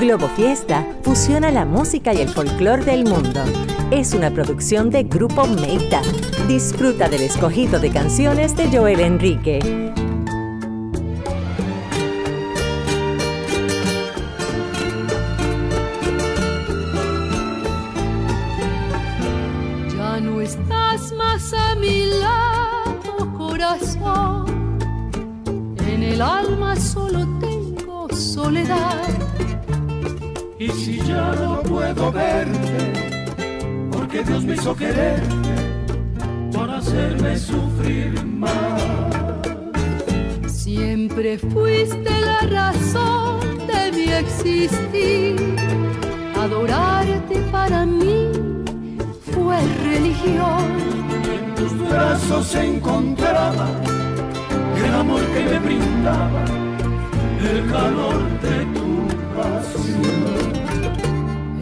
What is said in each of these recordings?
Globo Fiesta fusiona la música y el folclore del mundo. Es una producción de Grupo Meita. Disfruta del escogido de canciones de Joel Enrique. Ya no estás más a mi lado, corazón. En el alma solo tengo soledad y si ya no puedo verte, porque Dios me hizo quererte para hacerme sufrir más. Siempre fuiste la razón de mi existir. Adorarte para mí fue religión. En tus brazos se encontraba el amor que me brindaba, el calor de tu pasión.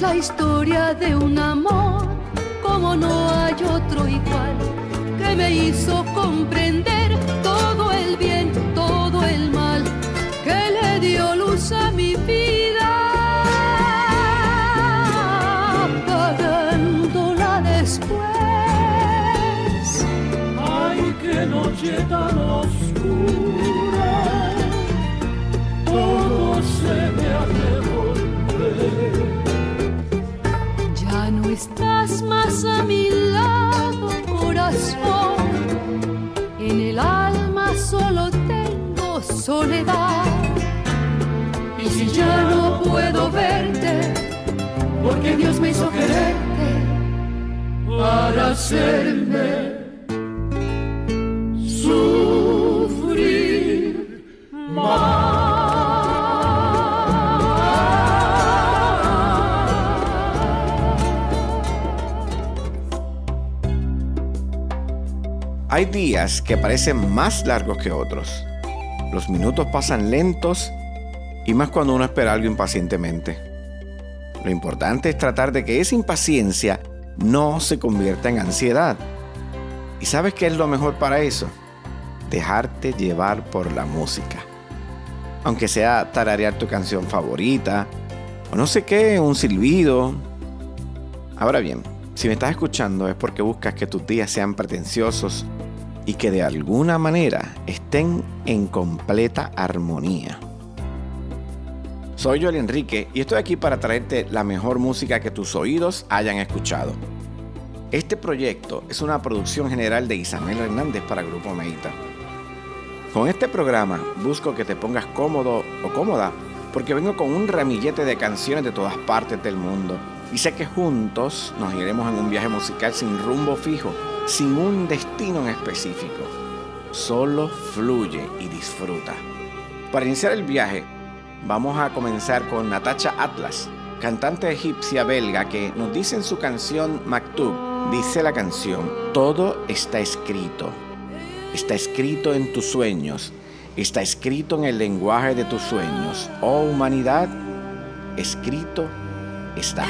La historia de un amor como no hay otro igual que me hizo comprender porque Dios me hizo quererte para hacerme sufrir más. Hay días que parecen más largos que otros. Los minutos pasan lentos y más cuando uno espera algo impacientemente. Lo importante es tratar de que esa impaciencia no se convierta en ansiedad. ¿Y sabes qué es lo mejor para eso? Dejarte llevar por la música. Aunque sea tararear tu canción favorita, o no sé qué, un silbido. Ahora bien, si me estás escuchando es porque buscas que tus días sean pretenciosos y que de alguna manera estén en completa armonía. Soy Joel Enrique y estoy aquí para traerte la mejor música que tus oídos hayan escuchado. Este proyecto es una producción general de Isabel Hernández para Grupo Meita. Con este programa busco que te pongas cómodo o cómoda porque vengo con un ramillete de canciones de todas partes del mundo y sé que juntos nos iremos en un viaje musical sin rumbo fijo sin un destino en específico. Solo fluye y disfruta. Para iniciar el viaje, vamos a comenzar con Natacha Atlas, cantante egipcia belga que nos dice en su canción Maktub, dice la canción, todo está escrito. Está escrito en tus sueños, está escrito en el lenguaje de tus sueños. Oh humanidad, escrito está.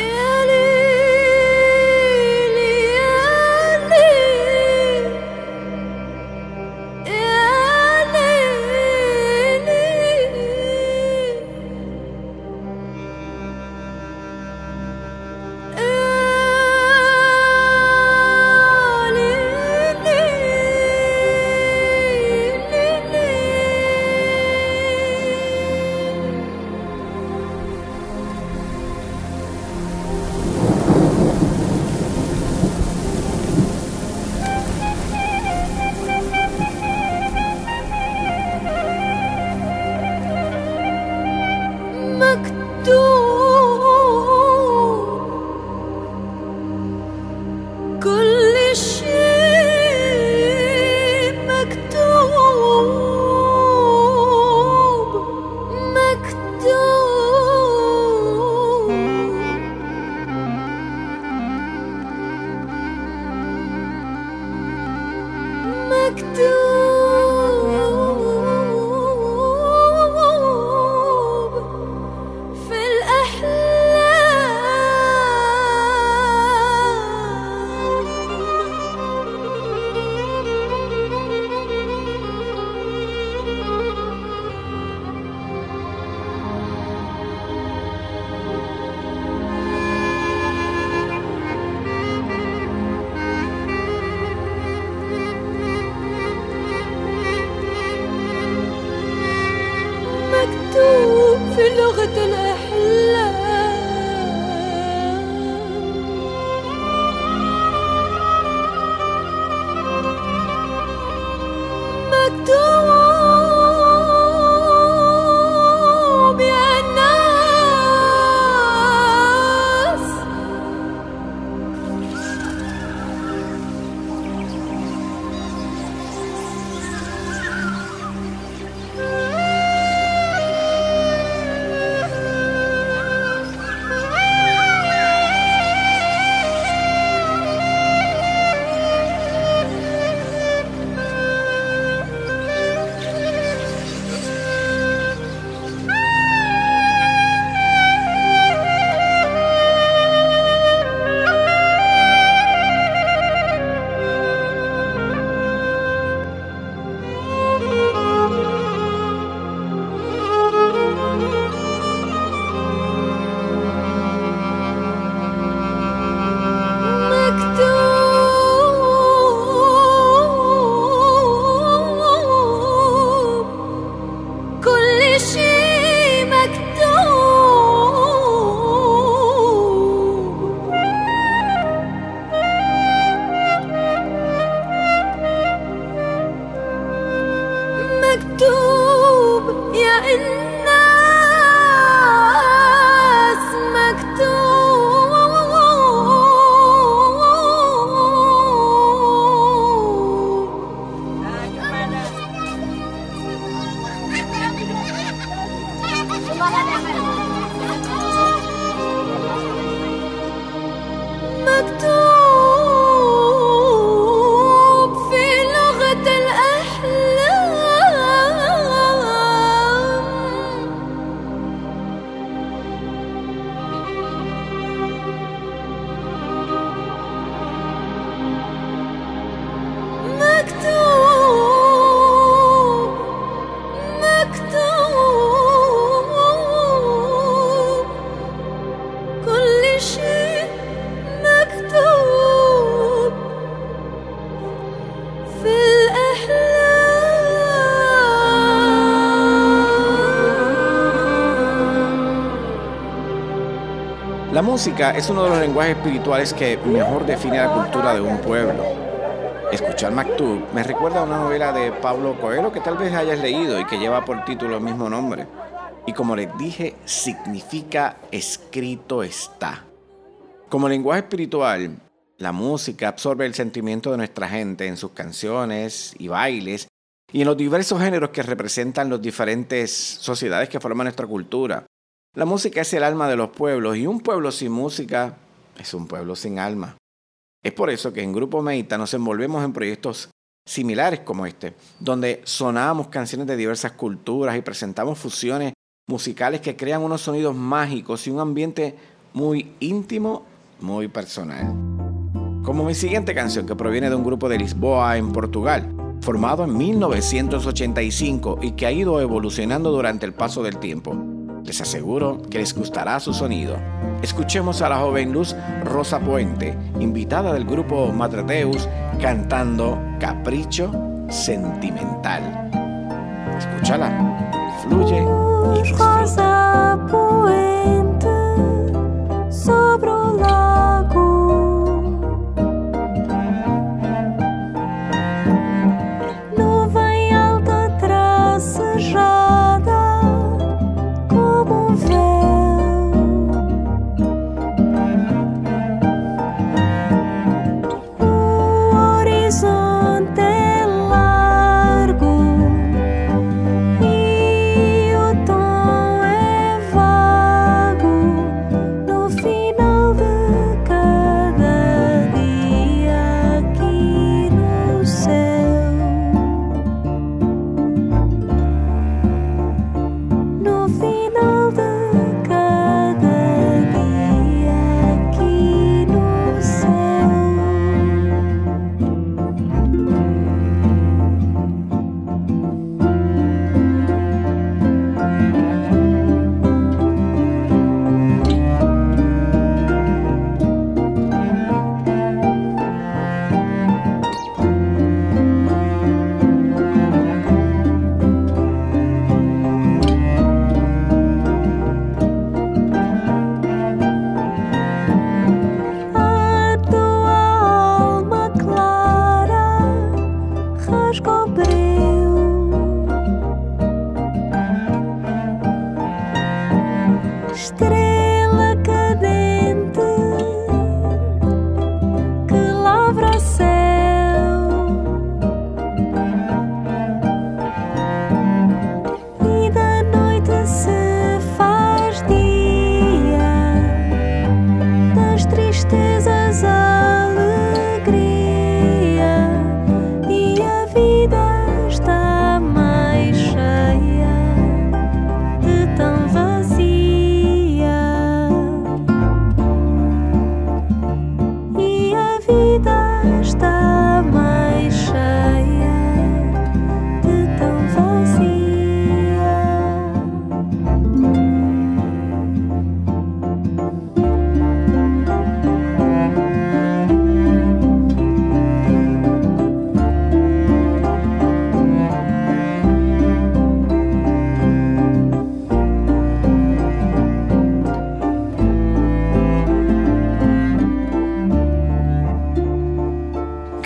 Música es uno de los lenguajes espirituales que mejor define la cultura de un pueblo. Escuchar Maktub me recuerda a una novela de Pablo Coelho que tal vez hayas leído y que lleva por título el mismo nombre. Y como les dije, significa escrito está. Como lenguaje espiritual, la música absorbe el sentimiento de nuestra gente en sus canciones y bailes y en los diversos géneros que representan las diferentes sociedades que forman nuestra cultura. La música es el alma de los pueblos y un pueblo sin música es un pueblo sin alma. Es por eso que en Grupo Meita nos envolvemos en proyectos similares como este, donde sonamos canciones de diversas culturas y presentamos fusiones musicales que crean unos sonidos mágicos y un ambiente muy íntimo, muy personal. Como mi siguiente canción que proviene de un grupo de Lisboa en Portugal, formado en 1985 y que ha ido evolucionando durante el paso del tiempo. Les aseguro que les gustará su sonido. Escuchemos a la joven Luz Rosa Puente, invitada del grupo Madredeus, cantando Capricho Sentimental. Escúchala, fluye y disfruta.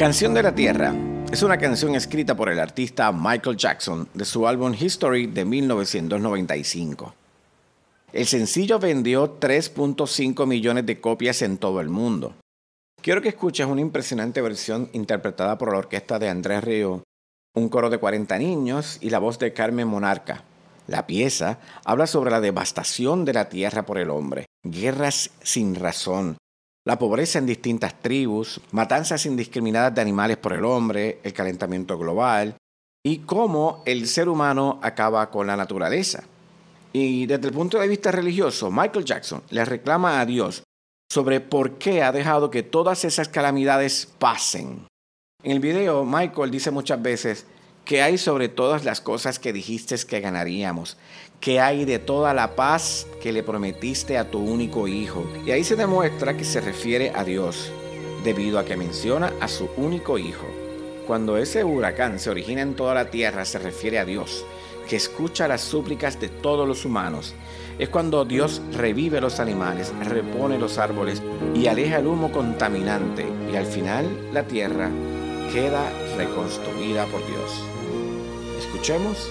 Canción de la Tierra es una canción escrita por el artista Michael Jackson de su álbum History de 1995. El sencillo vendió 3.5 millones de copias en todo el mundo. Quiero que escuches una impresionante versión interpretada por la orquesta de Andrés Río, un coro de 40 niños y la voz de Carmen Monarca. La pieza habla sobre la devastación de la tierra por el hombre, guerras sin razón, la pobreza en distintas tribus, matanzas indiscriminadas de animales por el hombre, el calentamiento global y cómo el ser humano acaba con la naturaleza. Y desde el punto de vista religioso, Michael Jackson le reclama a Dios sobre por qué ha dejado que todas esas calamidades pasen. En el video, Michael dice muchas veces, que hay sobre todas las cosas que dijiste que ganaríamos? Que hay de toda la paz que le prometiste a tu único hijo? Y ahí se demuestra que se refiere a Dios, debido a que menciona a su único hijo. Cuando ese huracán se origina en toda la tierra, se refiere a Dios, que escucha las súplicas de todos los humanos. Es cuando Dios revive los animales, repone los árboles y aleja el humo contaminante y al final la tierra queda reconstruida por Dios. Escuchemos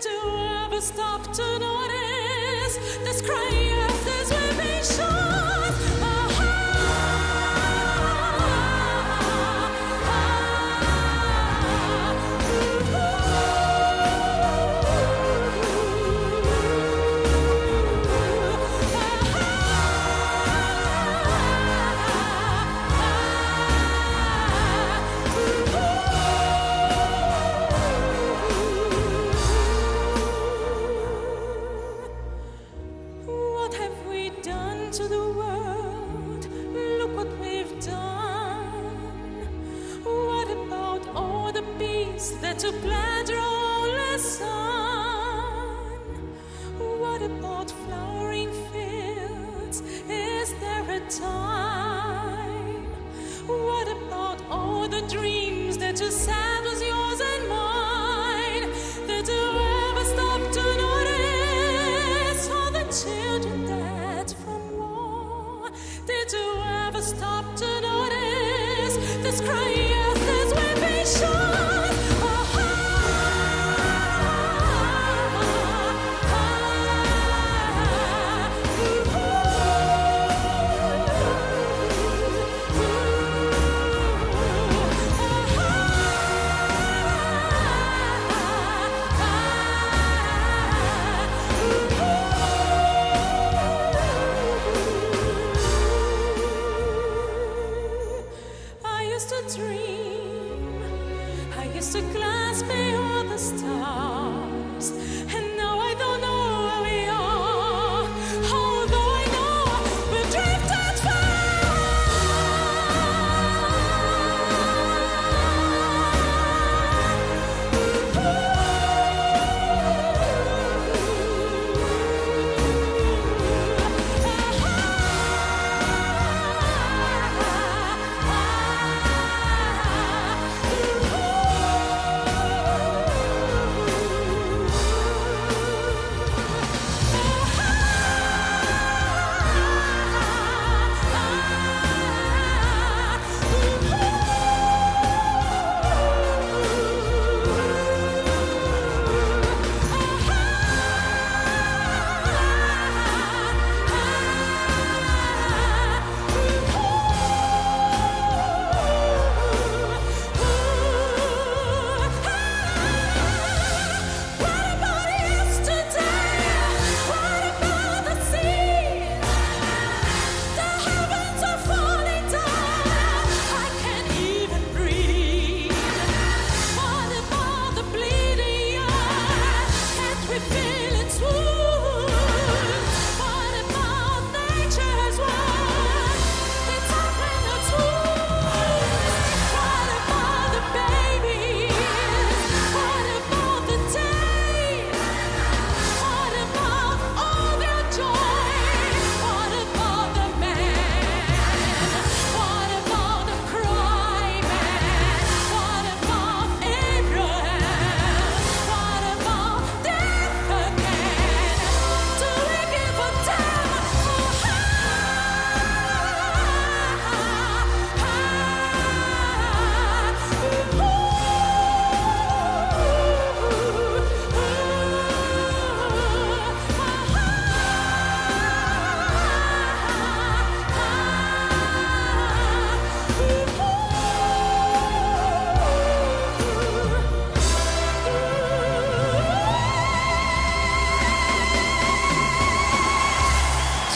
to ever stop to know.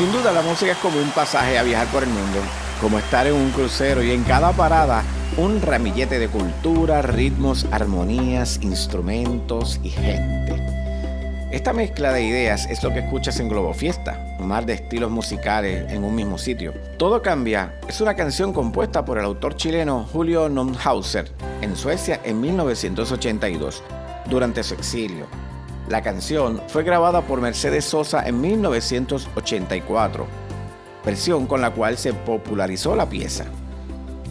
Sin duda la música es como un pasaje a viajar por el mundo, como estar en un crucero y en cada parada un ramillete de cultura, ritmos, armonías, instrumentos y gente. Esta mezcla de ideas es lo que escuchas en Globo Fiesta, un mar de estilos musicales en un mismo sitio. Todo cambia es una canción compuesta por el autor chileno Julio Nomhauser en Suecia en 1982, durante su exilio. La canción fue grabada por Mercedes Sosa en 1984, versión con la cual se popularizó la pieza.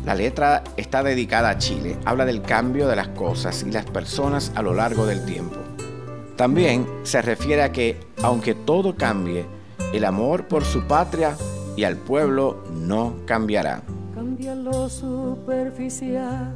La letra está dedicada a Chile, habla del cambio de las cosas y las personas a lo largo del tiempo. También se refiere a que, aunque todo cambie, el amor por su patria y al pueblo no cambiará. Cambia lo superficial,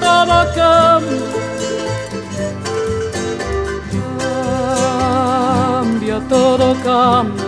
todo cambia. Todo. Cambia,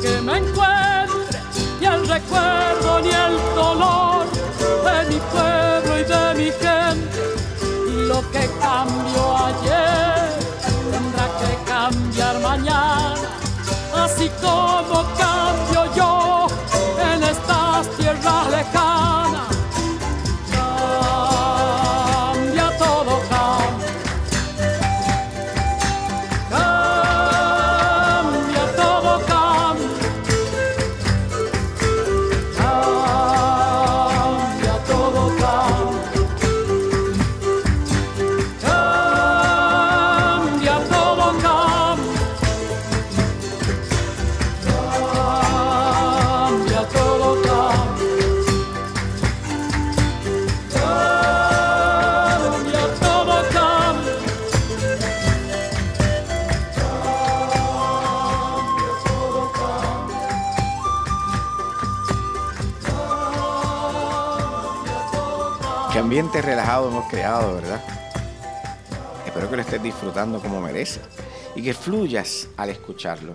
Que me encuentre, ni el recuerdo ni el dolor de mi pueblo y de mi gente. Lo que cambió ayer tendrá que cambiar mañana, así como cambio ambiente relajado hemos creado, ¿verdad? Espero que lo estés disfrutando como merece y que fluyas al escucharlo.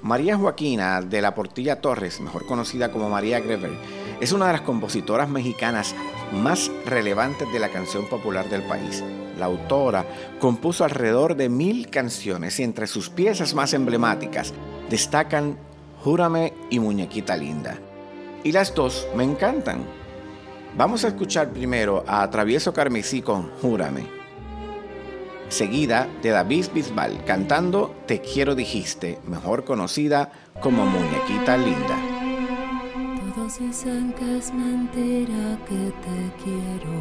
María Joaquina de la Portilla Torres, mejor conocida como María Grever, es una de las compositoras mexicanas más relevantes de la canción popular del país. La autora compuso alrededor de mil canciones y entre sus piezas más emblemáticas destacan Júrame y Muñequita Linda. Y las dos me encantan. Vamos a escuchar primero a Travieso Carmesí con Júrame. Seguida de David Bisbal cantando Te quiero dijiste, mejor conocida como Muñequita Linda. Todos dicen que es mentira que te quiero,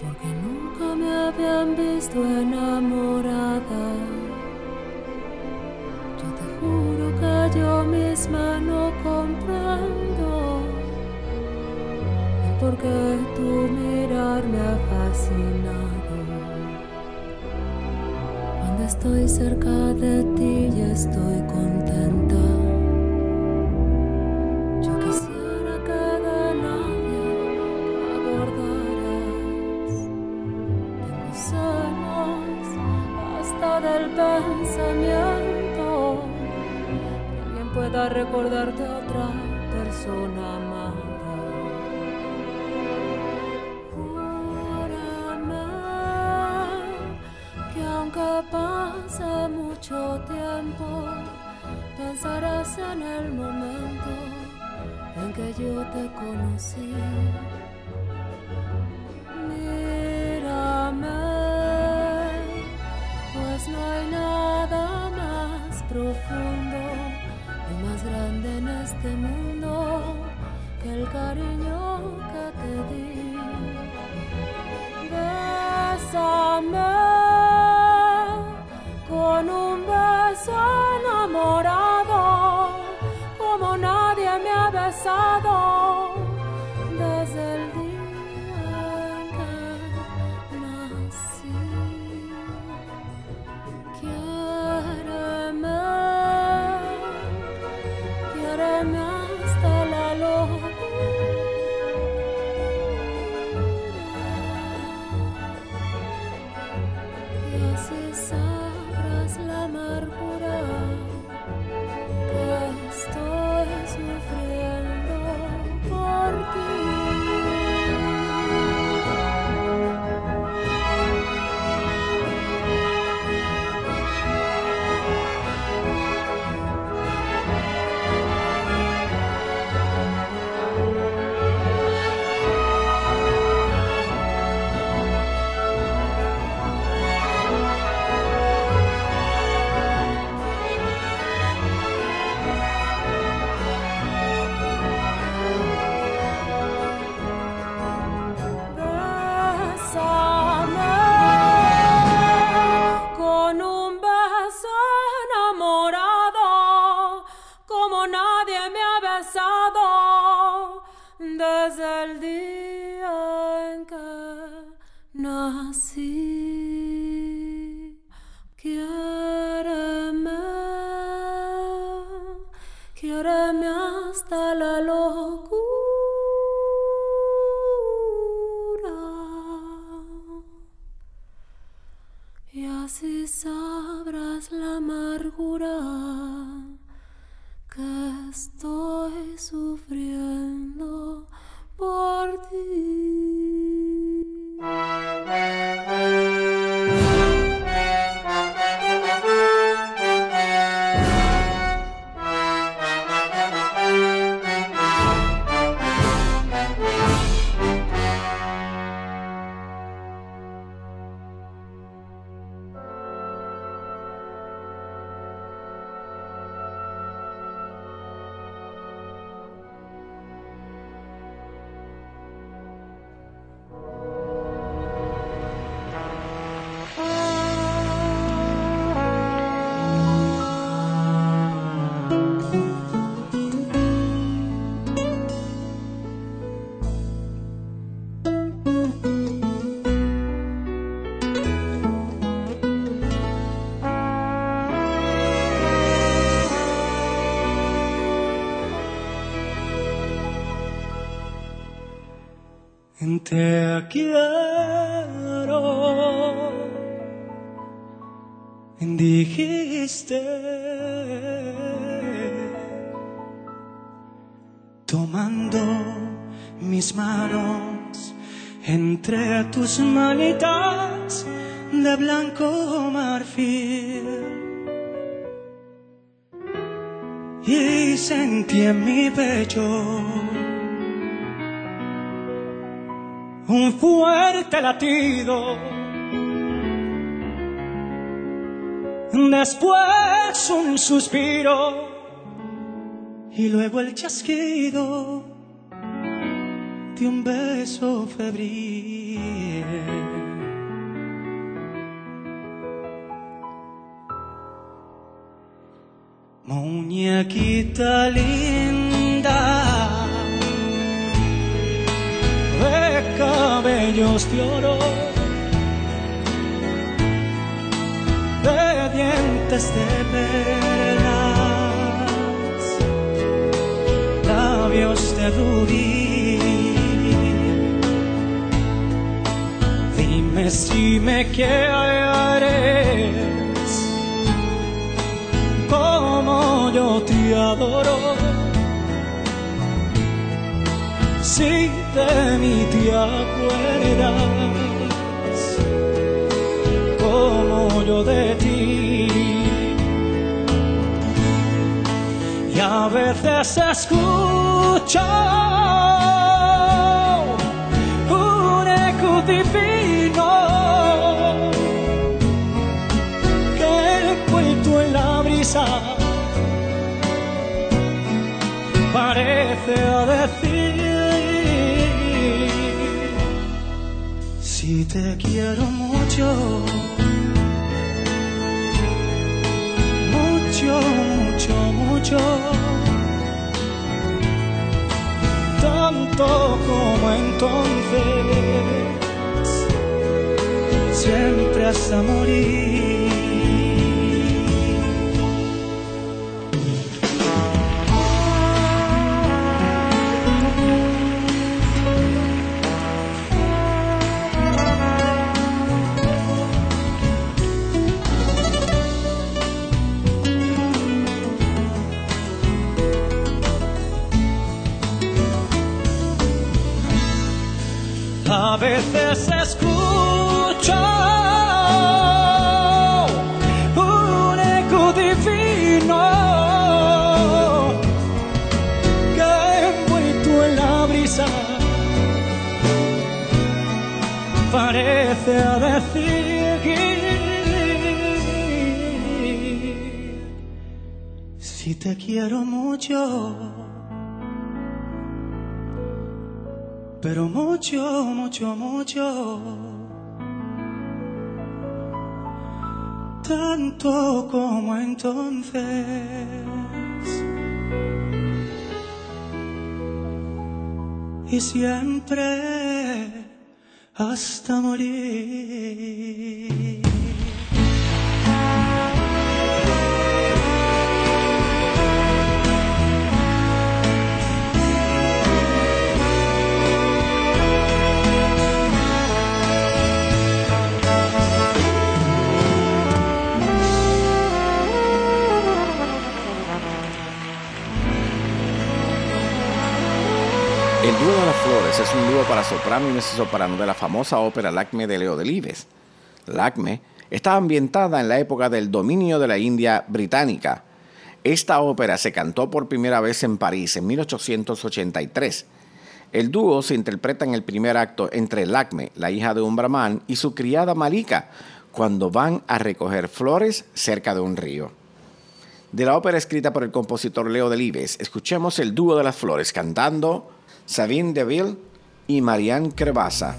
porque nunca me habían visto enamorada. Yo te juro que yo misma no comprendo porque tu mirar me ha fascinado. Cuando estoy cerca de ti y estoy contenta. Yo quisiera que de nadie acordaras. Tengo celos hasta del pensamiento. Que alguien pueda recordarte a otra persona más. Aunque pase mucho tiempo, pensarás en el momento en que yo te conocí. Mírame, pues no hay nada más profundo y más grande en este mundo que el cariño que te di. Bésame como nadie me ha besado el día en que nací. Quiéreme, quiéreme hasta la locura. Y así sabrás la amargura que estoy sufriendo por ti. Tomando mis manos entre tus manitas de blanco marfil. Y sentí en mi pecho un fuerte latido. Después un suspiro y luego el chasquido de un beso febril. Muñequita linda de cabellos de oro, dientes de perlas, labios de rubí. Dime si me quieres como yo te adoro. Si de mí te acuerdas, como yo de ti. A veces escucho un eco divino que envuelto en la brisa parece decir si te quiero mucho mucho mucho tanto como entonces. Siempre hasta morir A veces escucho un eco divino que envuelto en la brisa parece a decir si te quiero mucho. Pero mucho, mucho, mucho. Tanto como entonces. Y siempre hasta morir. Dúo de las flores es un dúo para soprano y mezzosoprano de la famosa ópera Lacme de Leo Delibes. Lacme estaba ambientada en la época del dominio de la India británica. Esta ópera se cantó por primera vez en París en 1883. El dúo se interpreta en el primer acto entre Lacme, la hija de un brahman, y su criada Malika, cuando van a recoger flores cerca de un río. De la ópera escrita por el compositor Leo Delibes, escuchemos el dúo de las flores cantando Sabine Deville y Marianne Crevasa.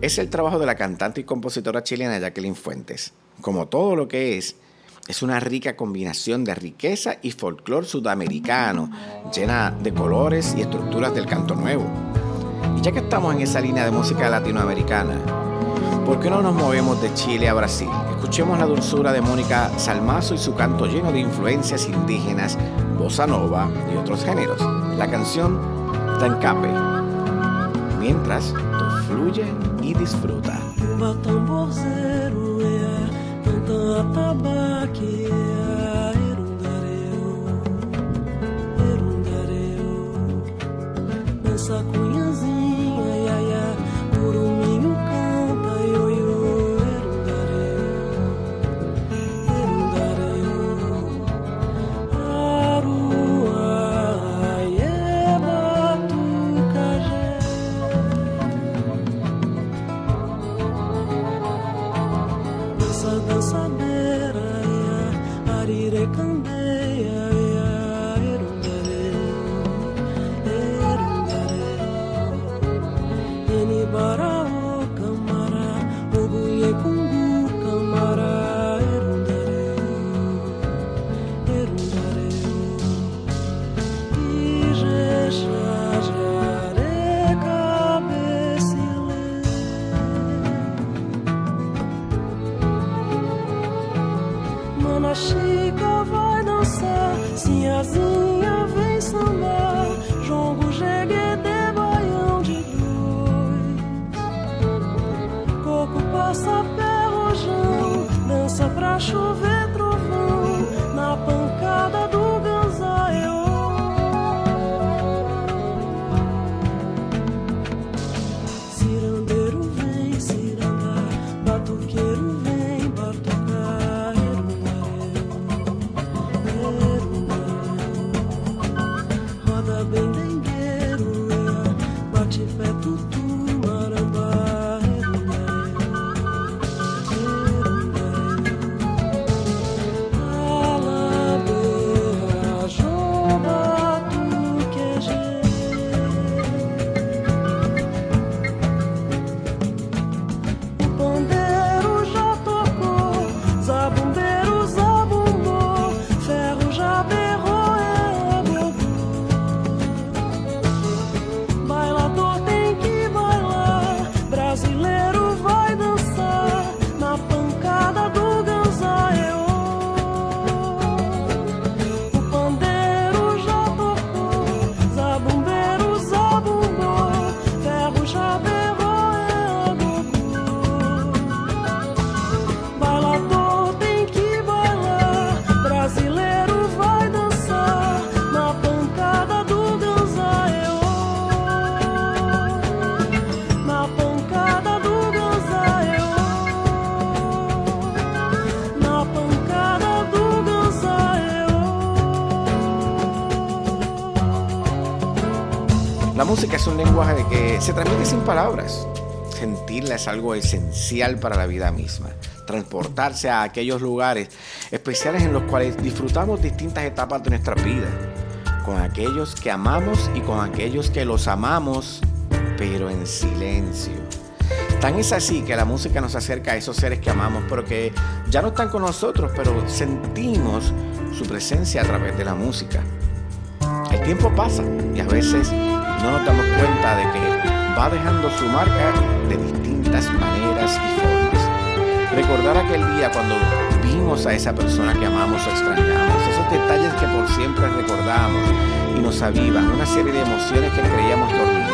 Es el trabajo de la cantante y compositora chilena Jacqueline Fuentes. Como todo lo que es, es una rica combinación de riqueza y folclore sudamericano, llena de colores y estructuras del canto nuevo. Y ya que estamos en esa línea de música latinoamericana, ¿por qué no nos movemos de Chile a Brasil? Escuchemos la dulzura de Mónica Salmazo y su canto lleno de influencias indígenas, bossa nova y otros géneros. La canción Tancape. mientras tú fluye y disfruta. Cunha A Chica vai dançar, Sinhazinha vem sambar, Jongo jegue de baião de dois. Coco passa pé dança pra chover. Se transmite sin palabras. Sentirla es algo esencial para la vida misma. Transportarse a aquellos lugares especiales en los cuales disfrutamos distintas etapas de nuestra vida. Con aquellos que amamos y con aquellos que los amamos, pero en silencio. Tan es así que la música nos acerca a esos seres que amamos, pero que ya no están con nosotros, pero sentimos su presencia a través de la música. El tiempo pasa y a veces no nos damos cuenta de que va dejando su marca de distintas maneras y formas. Recordar aquel día cuando vimos a esa persona que amamos o extrañamos, esos detalles que por siempre recordamos y nos avivan una serie de emociones que creíamos dormidas.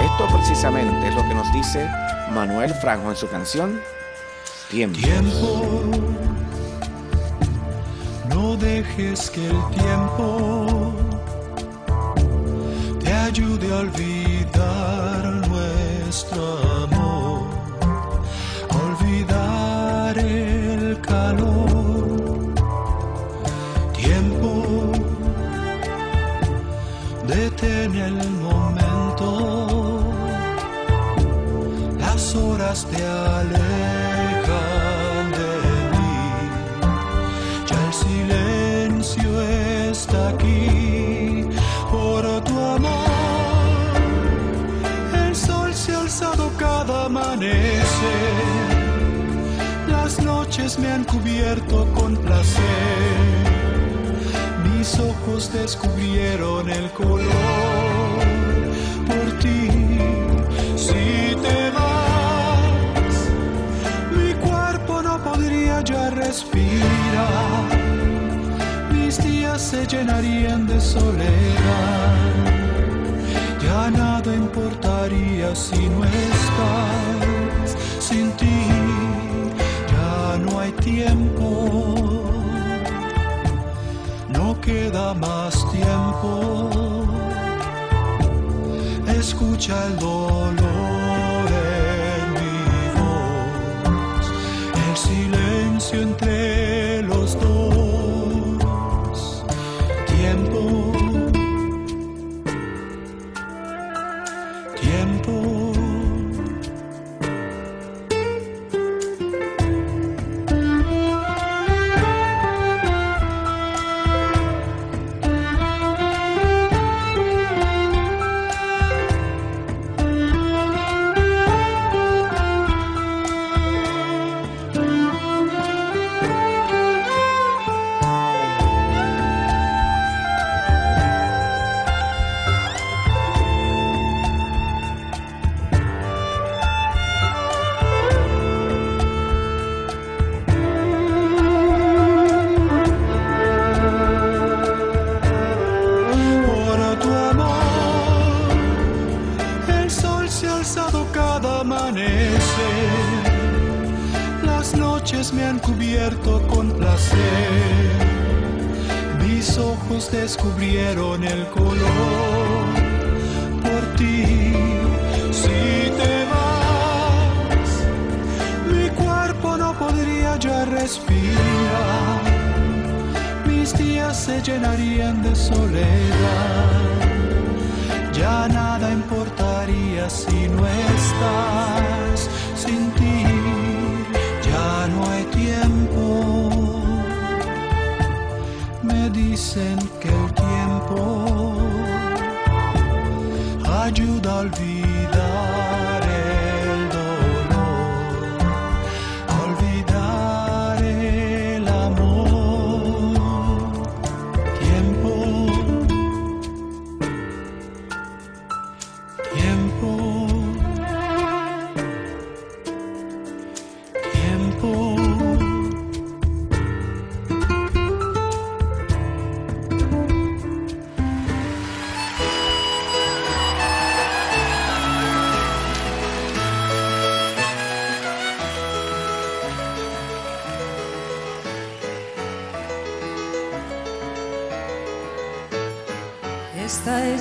Esto precisamente es lo que nos dice Manuel Franjo en su canción Tiempo. Tiempo, no dejes que el tiempo ayude a olvidar nuestro amor, olvidar el calor. Tiempo, detén el momento, las horas te alejan amanecer. Las noches me han cubierto con placer. Mis ojos descubrieron el color por ti. Si te vas, mi cuerpo no podría ya respirar. Mis días se llenarían de soledad ya nada importaría si no estás sin ti, ya no hay tiempo, no queda más tiempo, escucha el dolor en mi voz, el silencio entre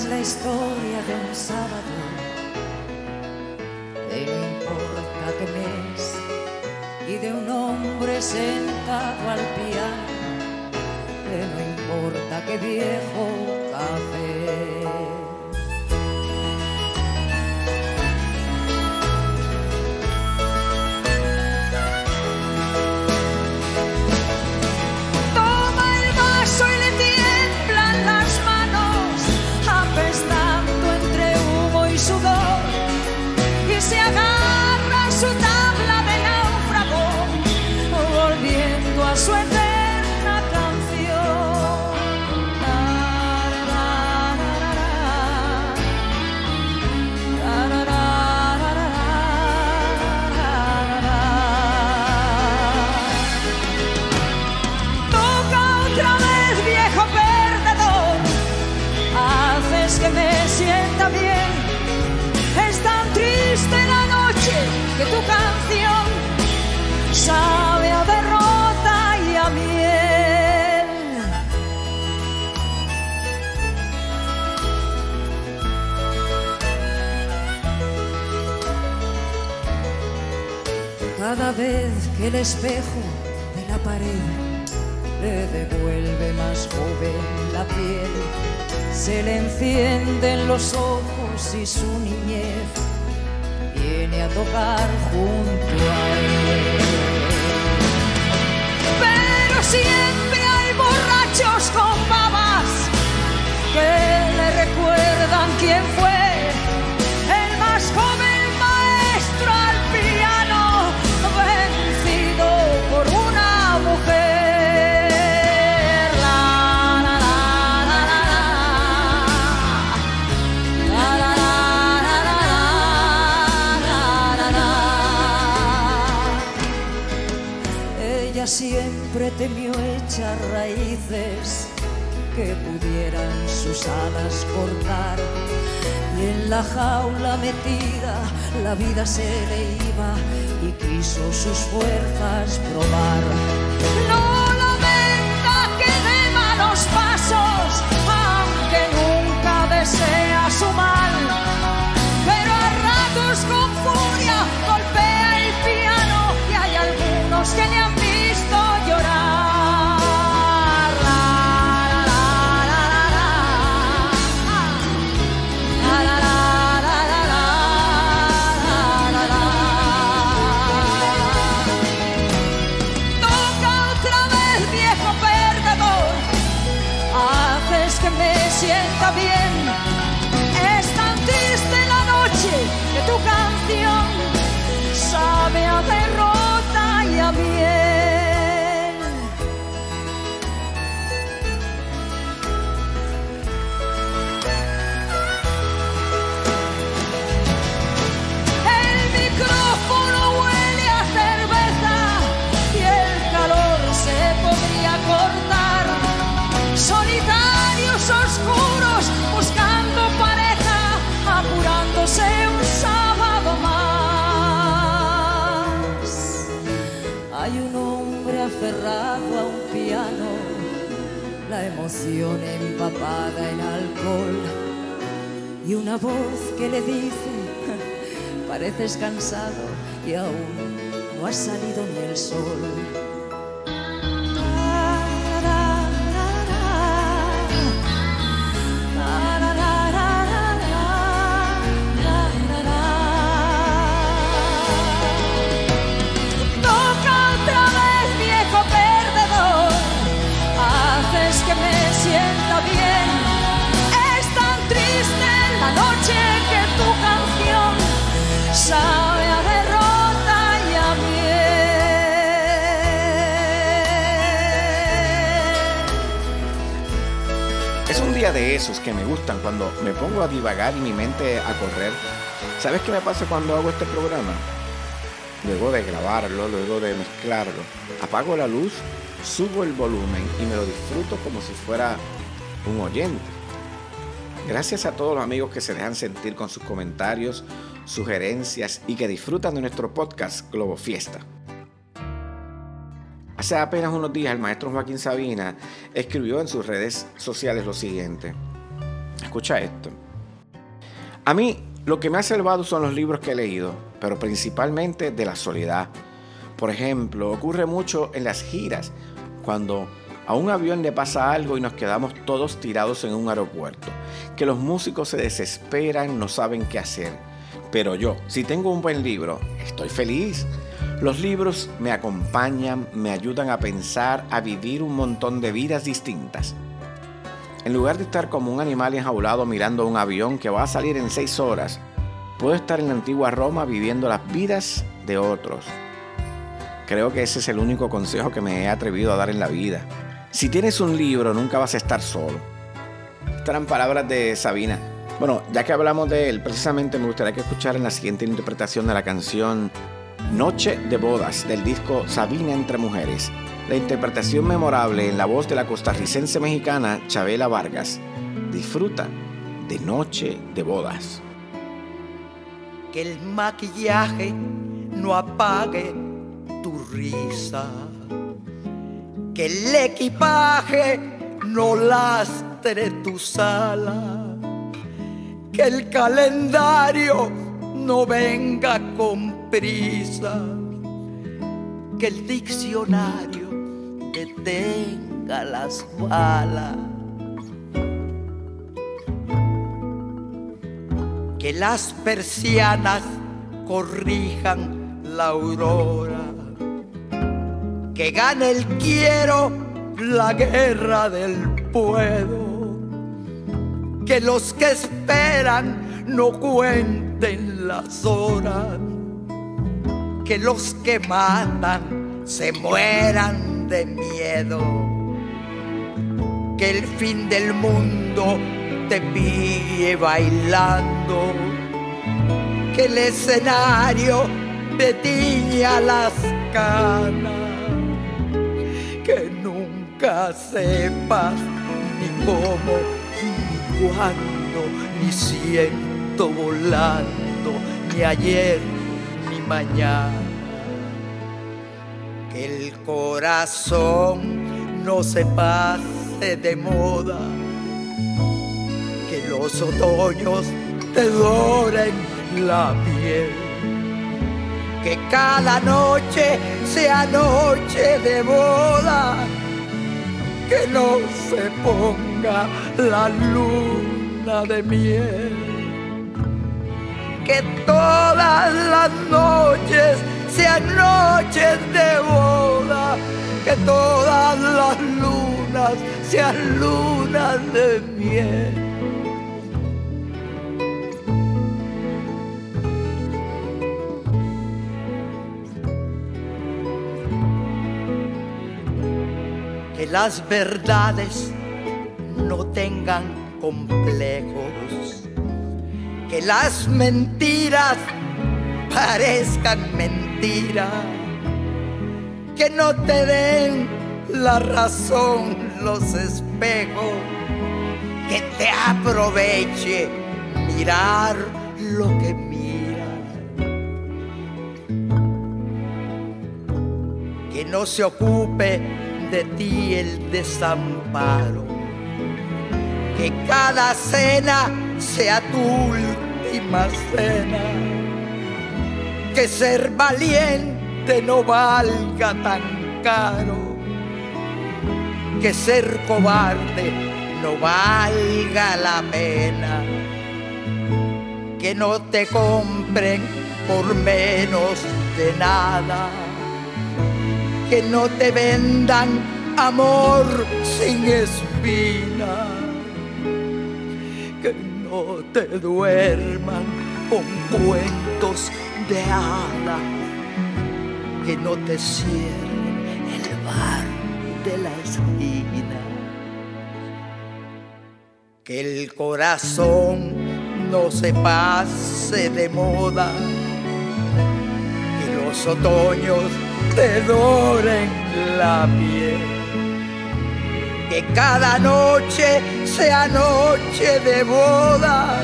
la historia de un sábado, de no importa qué mes, y de un hombre sentado al piano, de no importa qué viejo que pudieran sus alas cortar. Y en la jaula metida la vida se le iba y quiso sus fuerzas probar. Empapada en alcohol y una voz que le dice, pareces cansado y aún no ha salido ni el sol. Esos que me gustan cuando me pongo a divagar y mi mente a correr. ¿Sabes qué me pasa cuando hago este programa? Luego de grabarlo, luego de mezclarlo, apago la luz, subo el volumen y me lo disfruto como si fuera un oyente. Gracias a todos los amigos que se dejan sentir con sus comentarios, sugerencias y que disfrutan de nuestro podcast Globo Fiesta. Hace apenas unos días el maestro Joaquín Sabina escribió en sus redes sociales lo siguiente. Escucha esto. A mí lo que me ha salvado son los libros que he leído, pero principalmente de la soledad. Por ejemplo, ocurre mucho en las giras, cuando a un avión le pasa algo y nos quedamos todos tirados en un aeropuerto, que los músicos se desesperan, no saben qué hacer. Pero yo, si tengo un buen libro, estoy feliz. Los libros me acompañan, me ayudan a pensar, a vivir un montón de vidas distintas. En lugar de estar como un animal enjaulado mirando un avión que va a salir en seis horas, puedo estar en la antigua Roma viviendo las vidas de otros. Creo que ese es el único consejo que me he atrevido a dar en la vida. Si tienes un libro, nunca vas a estar solo. Estas palabras de Sabina. Bueno, ya que hablamos de él, precisamente me gustaría que escucharan la siguiente interpretación de la canción Noche de Bodas del disco Sabina entre Mujeres. La interpretación memorable en la voz de la costarricense mexicana Chabela Vargas. Disfruta de Noche de Bodas. Que el maquillaje no apague tu risa. Que el equipaje no lastre tu sala. Que el calendario no venga con prisa. Que el diccionario detenga las balas. Que las persianas corrijan la aurora. Que gane el quiero la guerra del puedo. Que los que esperan no cuenten las horas. Que los que matan se mueran de miedo. Que el fin del mundo te pille bailando. Que el escenario te tiña las canas. Que nunca sepas ni cómo, ni cuándo, ni siento volando, ni ayer, ni mañana. Corazón no se pase de moda. Que los otoños te doren la piel. Que cada noche sea noche de boda. Que no se ponga la luna de miel. Que todas las noches sean noches de boda. Que todas las lunas sean lunas de miel. que las verdades no tengan complejos, que las mentiras parezcan mentiras, que no te den la razón los espejos, que te aproveche mirar lo que mira, que no se ocupe de ti el desamparo. Que cada cena sea tu última cena. Que ser valiente no valga tan caro. Que ser cobarde no valga la pena. Que no te compren por menos de nada. Que no te vendan amor sin espina. Que no te duerman con cuentos de hada. Que no te cierren el bar de la esquina. Que el corazón no se pase de moda que los otoños te doren la piel. Que cada noche sea noche de boda,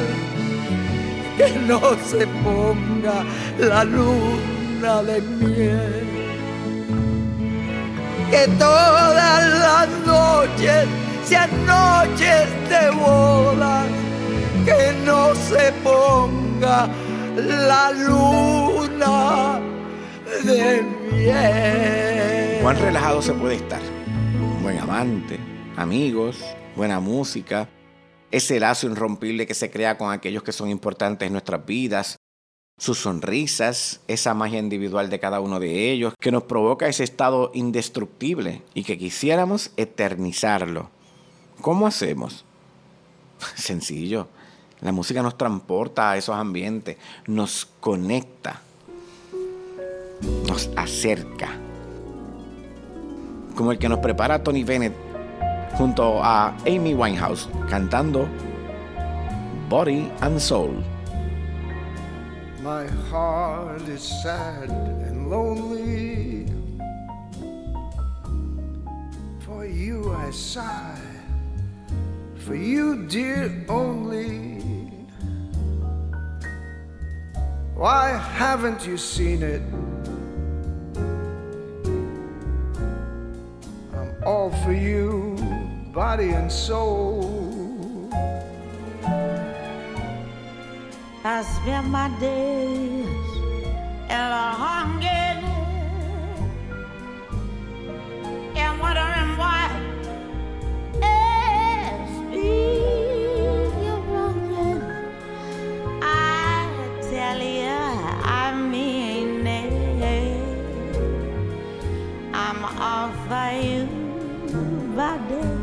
que no se ponga la luna de miel. Que todas las noches sean noches de boda, que no se ponga la luna de miel. ¿Cuán relajado se puede estar? Buen amante, amigos, buena música, ese lazo irrompible que se crea con aquellos que son importantes en nuestras vidas, sus sonrisas, esa magia individual de cada uno de ellos, que nos provoca ese estado indestructible y que quisiéramos eternizarlo. ¿Cómo hacemos? Sencillo. La música nos transporta a esos ambientes, nos conecta, nos acerca. Como el que nos prepara Tony Bennett junto a Amy Winehouse cantando Body and Soul. My heart is sad and lonely. For you I sigh, for you, dear, only. Why haven't you seen it? I'm all for you, body and soul. I spend my days in a hunger and wondering why. I tell I mean it. I'm all for you, body and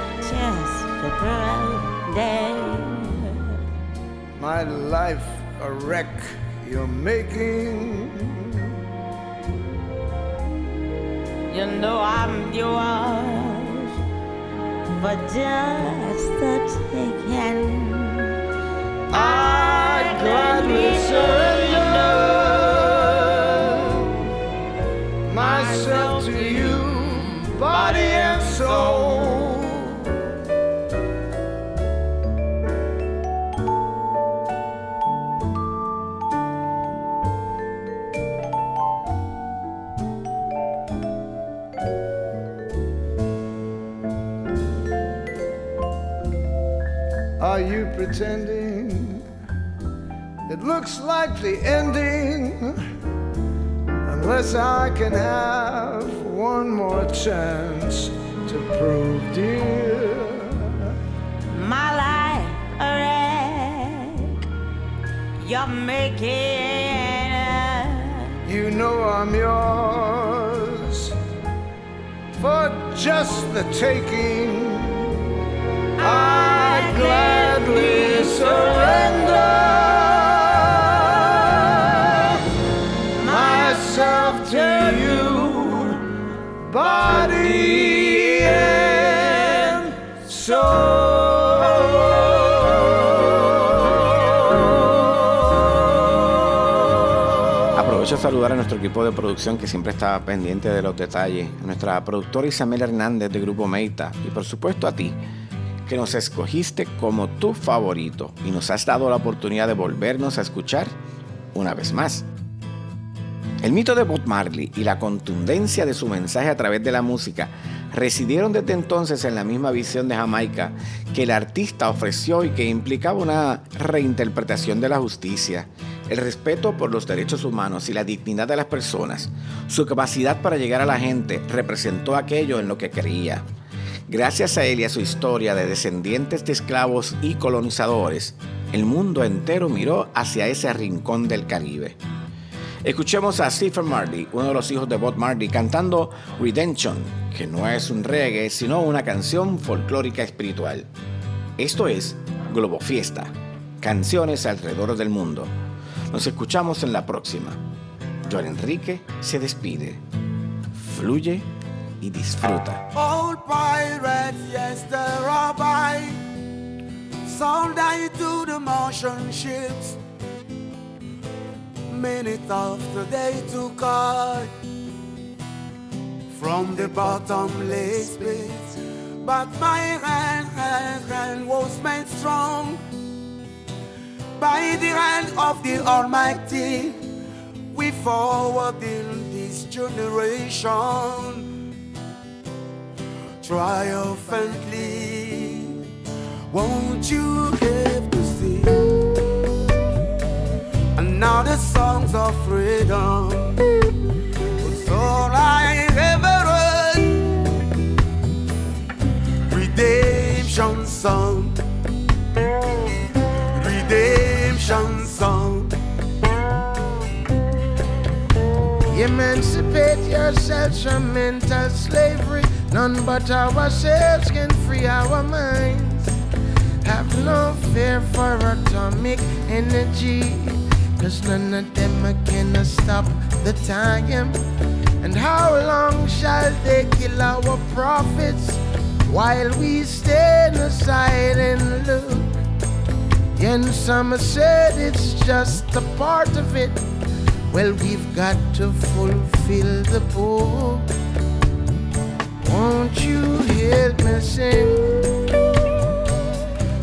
My life a wreck you're making. You know I'm yours for just the taking. I'd gladly surrender pretending? It looks like the ending. Unless I can have one more chance to prove, dear. My life a wreck. You're making. You know I'm yours for just the taking. I'd gladly body Aprovecho a saludar a nuestro equipo de producción que siempre está pendiente de los detalles, a nuestra productora Isabel Hernández de Grupo Meita. Y por supuesto a ti, que nos escogiste como tu favorito y nos has dado la oportunidad de volvernos a escuchar una vez más. El mito de Bob Marley y la contundencia de su mensaje a través de la música residieron desde entonces en la misma visión de Jamaica que el artista ofreció y que implicaba una reinterpretación de la justicia, el respeto por los derechos humanos y la dignidad de las personas. Su capacidad para llegar a la gente representó aquello en lo que creía. Gracias a él y a su historia de descendientes de esclavos y colonizadores, el mundo entero miró hacia ese rincón del Caribe. Escuchemos a Stephen Marley, uno de los hijos de Bob Marley, cantando Redemption, que no es un reggae, sino una canción folclórica espiritual. Esto es Globo Fiesta, canciones alrededor del mundo. Nos escuchamos en la próxima. Joan Enrique se despide. Fluye y disfruta. Minute after they took I from the bottomless pit. But my hand, hand, hand was made strong by the hand of the Almighty. We forward in this generation triumphantly. Won't you give to see another songs of freedom? It's all I ever heard. Redemption song. Redemption song. Emancipate yourselves from mental slavery. None but ourselves can free our minds. Have no fear for atomic energy. Cause none of them are gonna stop the time. And how long shall they kill our prophets while we stand aside and look? And some said it's just a part of it. Well, we've got to fulfill the book. Won't you help me sing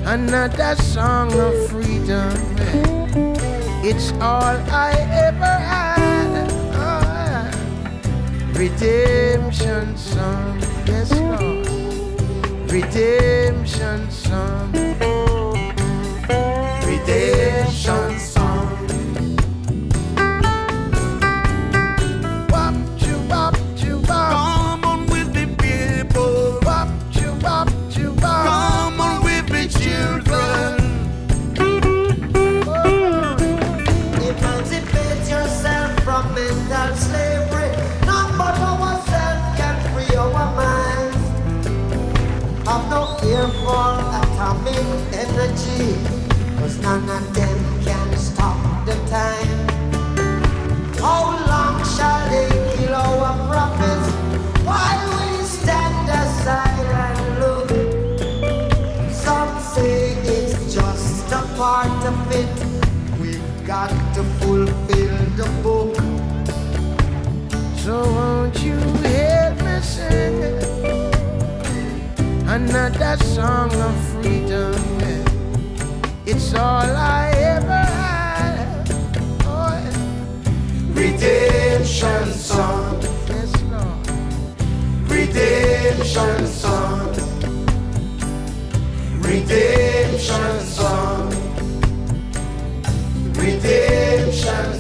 another song of freedom? It's all I ever had. Oh, redemption song, yes, Lord. Redemption song. Another song of freedom? It's all I ever had. Oh. Redemption song. Yes, Lord. Redemption song. Redemption song. Redemption